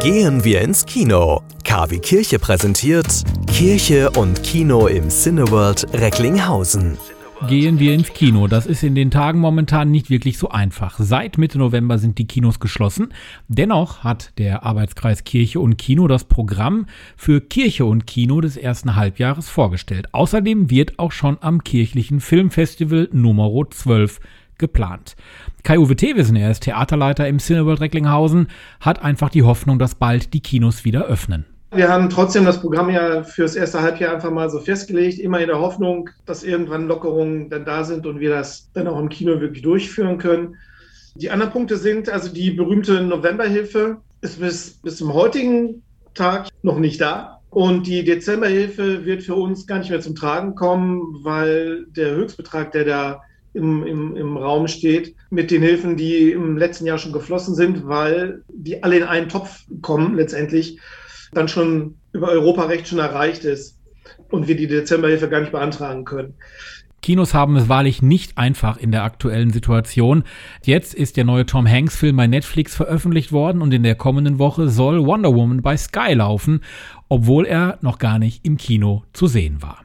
Gehen wir ins Kino. KW Kirche präsentiert Kirche und Kino im Cineworld Recklinghausen. Gehen wir ins Kino. Das ist in den Tagen momentan nicht wirklich so einfach. Seit Mitte November sind die Kinos geschlossen. Dennoch hat der Arbeitskreis Kirche und Kino das Programm für Kirche und Kino des ersten Halbjahres vorgestellt. Außerdem wird auch schon am kirchlichen Filmfestival Nummer 12 geplant. Kai-Uwe Thewissen, er ist Theaterleiter im Cineworld Recklinghausen, hat einfach die Hoffnung, dass bald die Kinos wieder öffnen. Wir haben trotzdem das Programm ja fürs erste Halbjahr einfach mal so festgelegt, immer in der Hoffnung, dass irgendwann Lockerungen dann da sind und wir das dann auch im Kino wirklich durchführen können. Die anderen Punkte sind, also die berühmte Novemberhilfe ist bis, bis zum heutigen Tag noch nicht da. Und die Dezemberhilfe wird für uns gar nicht mehr zum Tragen kommen, weil der Höchstbetrag, der da im, im, im Raum steht, mit den Hilfen, die im letzten Jahr schon geflossen sind, weil die alle in einen Topf kommen letztendlich, dann schon über Europarecht schon erreicht ist und wir die Dezemberhilfe gar nicht beantragen können. Kinos haben es wahrlich nicht einfach in der aktuellen Situation. Jetzt ist der neue Tom Hanks Film bei Netflix veröffentlicht worden und in der kommenden Woche soll Wonder Woman bei Sky laufen, obwohl er noch gar nicht im Kino zu sehen war.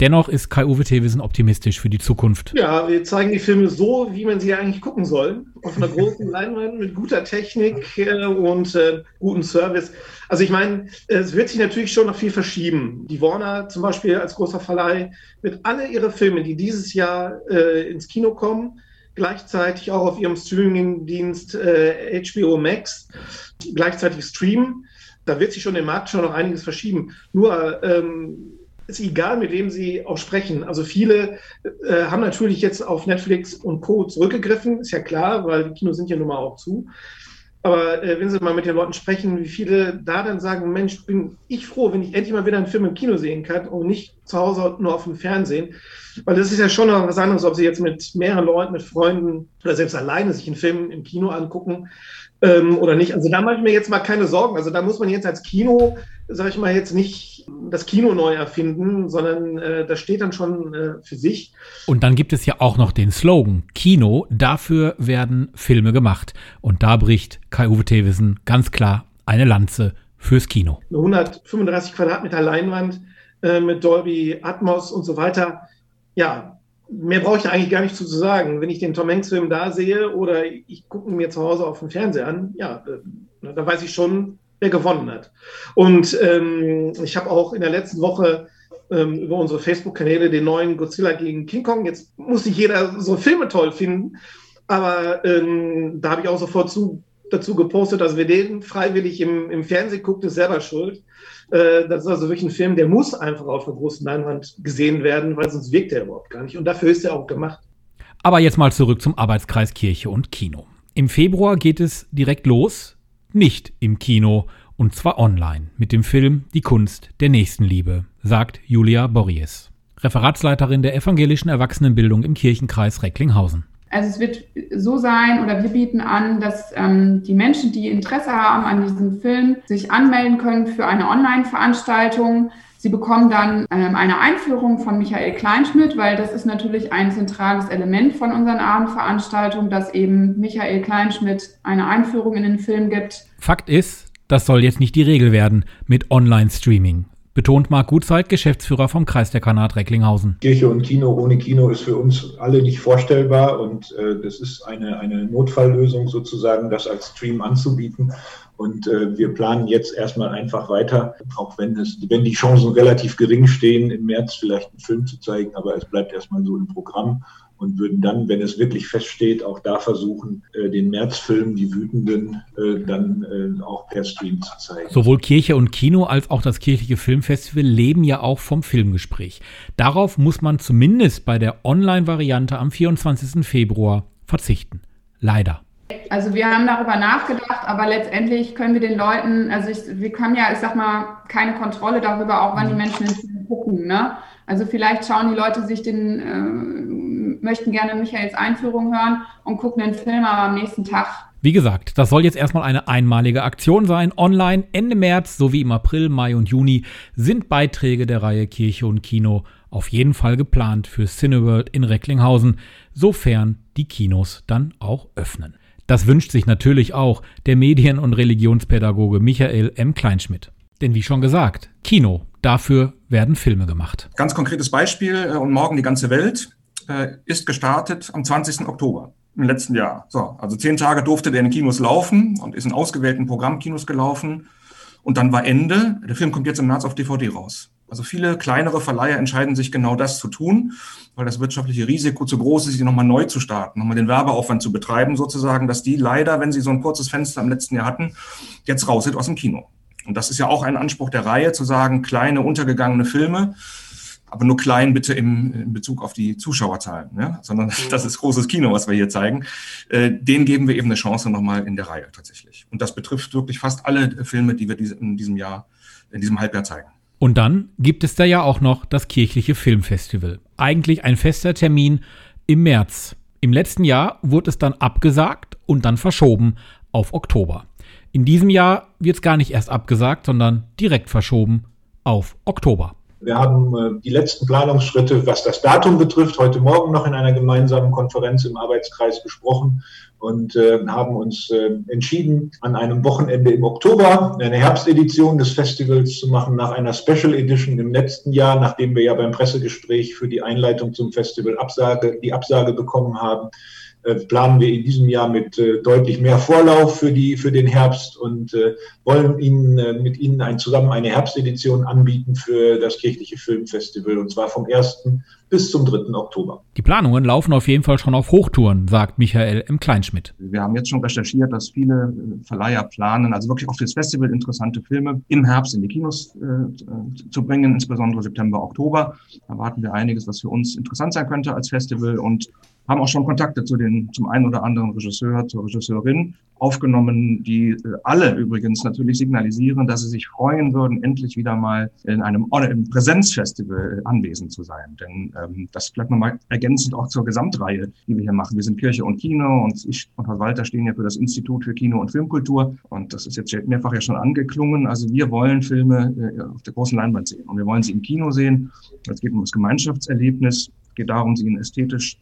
Dennoch ist Kai-Uwe Thewissen optimistisch für die Zukunft. Ja, wir zeigen die Filme so, wie man sie eigentlich gucken soll. Auf einer großen Leinwand mit guter Technik äh, und äh, gutem Service. Also ich meine, es wird sich natürlich schon noch viel verschieben. Die Warner zum Beispiel als großer Verleih wird alle ihre Filme, die dieses Jahr äh, ins Kino kommen, gleichzeitig auch auf ihrem Streaming-Dienst äh, HBO Max gleichzeitig streamen. Da wird sich schon im Markt schon noch einiges verschieben. Nur ähm, ist egal, mit wem sie auch sprechen. Also viele äh, haben natürlich jetzt auf Netflix und Co. zurückgegriffen, ist ja klar, weil die Kinos sind ja nun mal auch zu. Aber äh, wenn Sie mal mit den Leuten sprechen, wie viele da dann sagen, Mensch, bin ich froh, wenn ich endlich mal wieder einen Film im Kino sehen kann und nicht zu Hause nur auf dem Fernsehen. Weil das ist ja schon noch was anderes, ob Sie jetzt mit mehreren Leuten, mit Freunden oder selbst alleine sich einen Film im Kino angucken ähm, oder nicht. Also da mache ich mir jetzt mal keine Sorgen. Also da muss man jetzt als Kino, sage ich mal, jetzt nicht das Kino neu erfinden, sondern äh, das steht dann schon äh, für sich. Und dann gibt es ja auch noch den Slogan Kino, dafür werden Filme gemacht. Und da bricht Kai-Uwe Thewissen ganz klar eine Lanze fürs Kino. Eine 135 Quadratmeter Leinwand äh, mit Dolby Atmos und so weiter. Ja, mehr brauche ich eigentlich gar nicht zu sagen. Wenn ich den Tom Hanks-Film da sehe oder ich gucke mir zu Hause auf dem Fernseher an, ja, äh, da weiß ich schon, wer gewonnen hat. Und ähm, ich habe auch in der letzten Woche ähm, über unsere Facebook-Kanäle den neuen Godzilla gegen King Kong. Jetzt muss nicht jeder so Filme toll finden, aber ähm, da habe ich auch sofort zu, dazu gepostet, dass wer den freiwillig im, im Fernsehen guckt, ist selber schuld. Äh, das ist also wirklich ein Film, der muss einfach auf der großen Leinwand gesehen werden, weil sonst wirkt er überhaupt gar nicht. Und dafür ist er auch gemacht. Aber jetzt mal zurück zum Arbeitskreis Kirche und Kino. Im Februar geht es direkt los, nicht im Kino, und zwar online, mit dem Film Die Kunst der Nächstenliebe, sagt Julia Borries, Referatsleiterin der evangelischen Erwachsenenbildung im Kirchenkreis Recklinghausen. Also es wird so sein oder wir bieten an, dass ähm, die Menschen, die Interesse haben an diesem Film, sich anmelden können für eine Online-Veranstaltung. Sie bekommen dann ähm, eine Einführung von Michael Kleinschmidt, weil das ist natürlich ein zentrales Element von unseren Abendveranstaltungen, dass eben Michael Kleinschmidt eine Einführung in den Film gibt. Fakt ist, das soll jetzt nicht die Regel werden mit Online-Streaming betont Marc Gutzeit, Geschäftsführer vom Kreis der Kanat Recklinghausen. Kirche und Kino ohne Kino ist für uns alle nicht vorstellbar und äh, das ist eine, eine Notfalllösung sozusagen, das als Stream anzubieten. Und äh, wir planen jetzt erstmal einfach weiter, auch wenn, es, wenn die Chancen relativ gering stehen, im März vielleicht einen Film zu zeigen, aber es bleibt erstmal so im Programm und würden dann, wenn es wirklich feststeht, auch da versuchen, äh, den Märzfilm, die Wütenden, äh, dann äh, auch per Stream zu zeigen. Sowohl Kirche und Kino als auch das kirchliche Filmfestival leben ja auch vom Filmgespräch. Darauf muss man zumindest bei der Online-Variante am 24. Februar verzichten. Leider. Also wir haben darüber nachgedacht, aber letztendlich können wir den Leuten, also ich, wir können ja, ich sag mal, keine Kontrolle darüber, auch wann die Menschen den Film gucken. Ne? Also vielleicht schauen die Leute sich den äh, möchten gerne Michaels Einführung hören und gucken den Film aber am nächsten Tag. Wie gesagt, das soll jetzt erstmal eine einmalige Aktion sein. Online Ende März sowie im April, Mai und Juni sind Beiträge der Reihe Kirche und Kino auf jeden Fall geplant für Cineworld in Recklinghausen, sofern die Kinos dann auch öffnen. Das wünscht sich natürlich auch der Medien- und Religionspädagoge Michael M. Kleinschmidt. Denn wie schon gesagt, Kino, dafür werden Filme gemacht. Ganz konkretes Beispiel äh, und morgen die ganze Welt äh, ist gestartet am 20. Oktober im letzten Jahr. So, also zehn Tage durfte der in Kinos laufen und ist in ausgewählten Programmkinos gelaufen. Und dann war Ende. Der Film kommt jetzt im März auf DVD raus. Also viele kleinere Verleiher entscheiden sich genau das zu tun, weil das wirtschaftliche Risiko zu groß ist, sie nochmal neu zu starten, nochmal den Werbeaufwand zu betreiben, sozusagen, dass die leider, wenn sie so ein kurzes Fenster im letzten Jahr hatten, jetzt raus sind aus dem Kino. Und das ist ja auch ein Anspruch der Reihe, zu sagen, kleine, untergegangene Filme, aber nur klein bitte im, in Bezug auf die Zuschauerzahlen, ja? sondern mhm. das ist großes Kino, was wir hier zeigen. Äh, den geben wir eben eine Chance nochmal in der Reihe tatsächlich. Und das betrifft wirklich fast alle Filme, die wir in diesem Jahr, in diesem Halbjahr zeigen. Und dann gibt es da ja auch noch das kirchliche Filmfestival. Eigentlich ein fester Termin im März. Im letzten Jahr wurde es dann abgesagt und dann verschoben auf Oktober. In diesem Jahr wird es gar nicht erst abgesagt, sondern direkt verschoben auf Oktober. Wir haben äh, die letzten Planungsschritte, was das Datum betrifft, heute Morgen noch in einer gemeinsamen Konferenz im Arbeitskreis besprochen und äh, haben uns äh, entschieden, an einem Wochenende im Oktober eine Herbstedition des Festivals zu machen, nach einer Special Edition im letzten Jahr, nachdem wir ja beim Pressegespräch für die Einleitung zum Festival Absage, die Absage bekommen haben planen wir in diesem Jahr mit äh, deutlich mehr Vorlauf für, die, für den Herbst und äh, wollen Ihnen mit Ihnen ein, zusammen eine Herbstedition anbieten für das kirchliche Filmfestival und zwar vom 1. bis zum 3. Oktober. Die Planungen laufen auf jeden Fall schon auf Hochtouren, sagt Michael M. Kleinschmidt. Wir haben jetzt schon recherchiert, dass viele Verleiher planen, also wirklich auf das Festival interessante Filme im Herbst in die Kinos äh, zu bringen, insbesondere September, Oktober. Da warten wir einiges, was für uns interessant sein könnte als Festival und haben auch schon Kontakte zu den, zum einen oder anderen Regisseur, zur Regisseurin aufgenommen, die äh, alle übrigens natürlich signalisieren, dass sie sich freuen würden, endlich wieder mal in einem im Präsenzfestival anwesend zu sein. Denn ähm, das vielleicht nochmal ergänzend auch zur Gesamtreihe, die wir hier machen. Wir sind Kirche und Kino und ich und Herr Walter stehen ja für das Institut für Kino und Filmkultur und das ist jetzt mehrfach ja schon angeklungen. Also wir wollen Filme äh, auf der großen Leinwand sehen und wir wollen sie im Kino sehen. Es geht um das Gemeinschaftserlebnis, es geht darum, sie in ästhetisch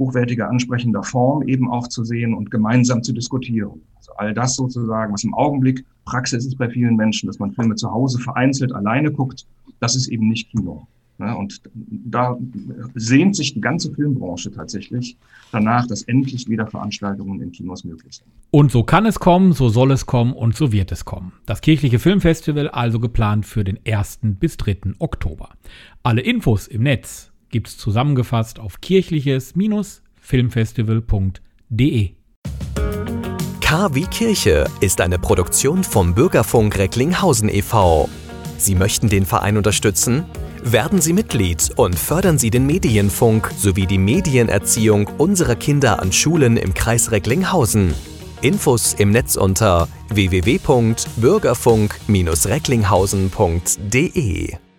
hochwertiger, ansprechender Form eben auch zu sehen und gemeinsam zu diskutieren. Also all das sozusagen, was im Augenblick Praxis ist bei vielen Menschen, dass man Filme zu Hause vereinzelt alleine guckt, das ist eben nicht Kino. Und da sehnt sich die ganze Filmbranche tatsächlich danach, dass endlich wieder Veranstaltungen in Kinos möglich sind. Und so kann es kommen, so soll es kommen und so wird es kommen. Das kirchliche Filmfestival also geplant für den 1. bis 3. Oktober. Alle Infos im Netz gibt's zusammengefasst auf kirchliches-filmfestival.de. K wie Kirche ist eine Produktion vom Bürgerfunk Recklinghausen e.V. Sie möchten den Verein unterstützen? Werden Sie Mitglied und fördern Sie den Medienfunk sowie die Medienerziehung unserer Kinder an Schulen im Kreis Recklinghausen. Infos im Netz unter www.bürgerfunk-recklinghausen.de